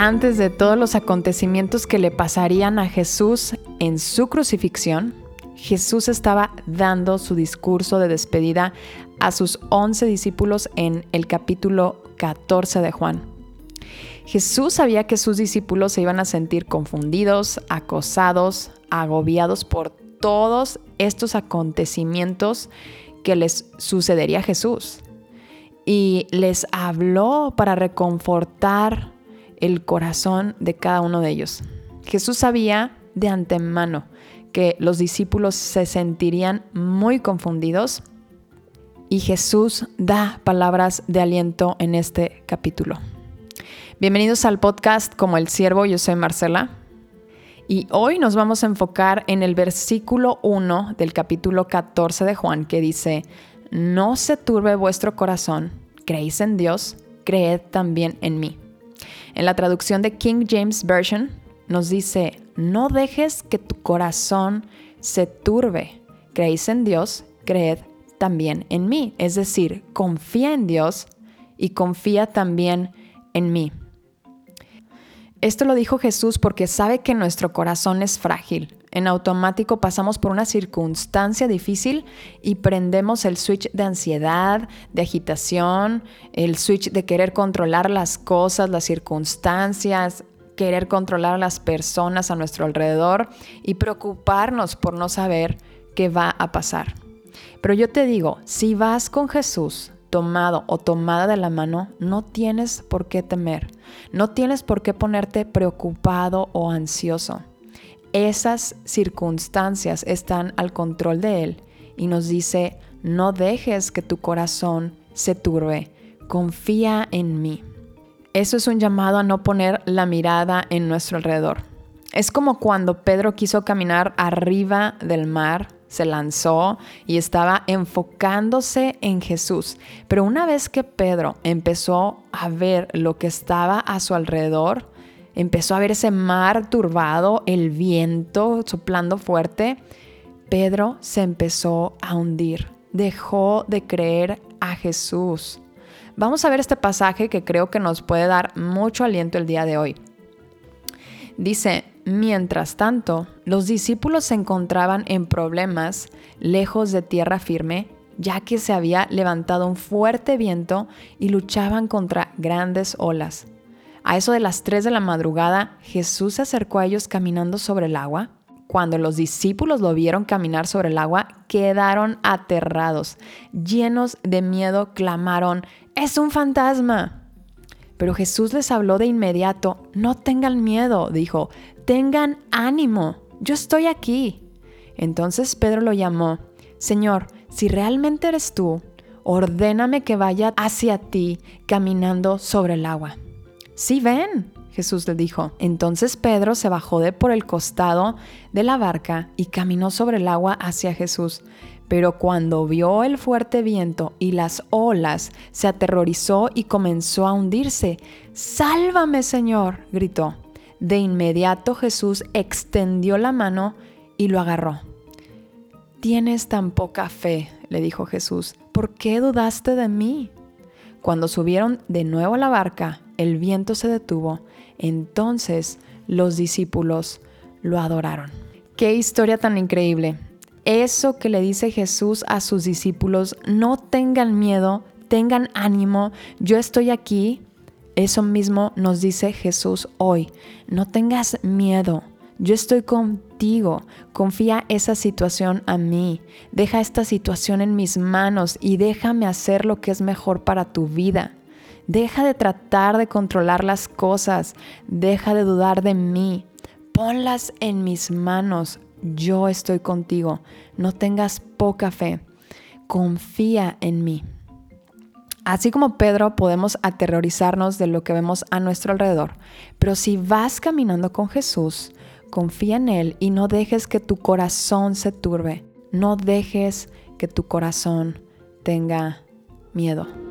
antes de todos los acontecimientos que le pasarían a Jesús en su crucifixión, Jesús estaba dando su discurso de despedida a sus once discípulos en el capítulo 14 de Juan. Jesús sabía que sus discípulos se iban a sentir confundidos, acosados, agobiados por todos estos acontecimientos que les sucedería a Jesús. Y les habló para reconfortar el corazón de cada uno de ellos. Jesús sabía de antemano que los discípulos se sentirían muy confundidos y Jesús da palabras de aliento en este capítulo. Bienvenidos al podcast Como el Siervo, yo soy Marcela y hoy nos vamos a enfocar en el versículo 1 del capítulo 14 de Juan que dice, no se turbe vuestro corazón, creéis en Dios, creed también en mí. En la traducción de King James Version nos dice, no dejes que tu corazón se turbe. Creéis en Dios, creed también en mí. Es decir, confía en Dios y confía también en mí. Esto lo dijo Jesús porque sabe que nuestro corazón es frágil. En automático pasamos por una circunstancia difícil y prendemos el switch de ansiedad, de agitación, el switch de querer controlar las cosas, las circunstancias, querer controlar las personas a nuestro alrededor y preocuparnos por no saber qué va a pasar. Pero yo te digo, si vas con Jesús, tomado o tomada de la mano, no tienes por qué temer, no tienes por qué ponerte preocupado o ansioso. Esas circunstancias están al control de Él y nos dice, no dejes que tu corazón se turbe, confía en mí. Eso es un llamado a no poner la mirada en nuestro alrededor. Es como cuando Pedro quiso caminar arriba del mar, se lanzó y estaba enfocándose en Jesús. Pero una vez que Pedro empezó a ver lo que estaba a su alrededor, empezó a ver ese mar turbado, el viento soplando fuerte, Pedro se empezó a hundir, dejó de creer a Jesús. Vamos a ver este pasaje que creo que nos puede dar mucho aliento el día de hoy. Dice, mientras tanto, los discípulos se encontraban en problemas lejos de tierra firme, ya que se había levantado un fuerte viento y luchaban contra grandes olas. A eso de las 3 de la madrugada, Jesús se acercó a ellos caminando sobre el agua. Cuando los discípulos lo vieron caminar sobre el agua, quedaron aterrados. Llenos de miedo, clamaron, es un fantasma. Pero Jesús les habló de inmediato, no tengan miedo, dijo, tengan ánimo, yo estoy aquí. Entonces Pedro lo llamó, Señor, si realmente eres tú, ordéname que vaya hacia ti caminando sobre el agua. Sí, ven, Jesús le dijo. Entonces Pedro se bajó de por el costado de la barca y caminó sobre el agua hacia Jesús. Pero cuando vio el fuerte viento y las olas, se aterrorizó y comenzó a hundirse. Sálvame, Señor, gritó. De inmediato Jesús extendió la mano y lo agarró. Tienes tan poca fe, le dijo Jesús, ¿por qué dudaste de mí? Cuando subieron de nuevo a la barca, el viento se detuvo. Entonces los discípulos lo adoraron. Qué historia tan increíble. Eso que le dice Jesús a sus discípulos, no tengan miedo, tengan ánimo, yo estoy aquí. Eso mismo nos dice Jesús hoy. No tengas miedo, yo estoy contigo. Confía esa situación a mí. Deja esta situación en mis manos y déjame hacer lo que es mejor para tu vida. Deja de tratar de controlar las cosas. Deja de dudar de mí. Ponlas en mis manos yo estoy contigo. No tengas poca fe. Confía en mí. Así como Pedro podemos aterrorizarnos de lo que vemos a nuestro alrededor, pero si vas caminando con Jesús, confía en Él y no dejes que tu corazón se turbe, no dejes que tu corazón tenga miedo.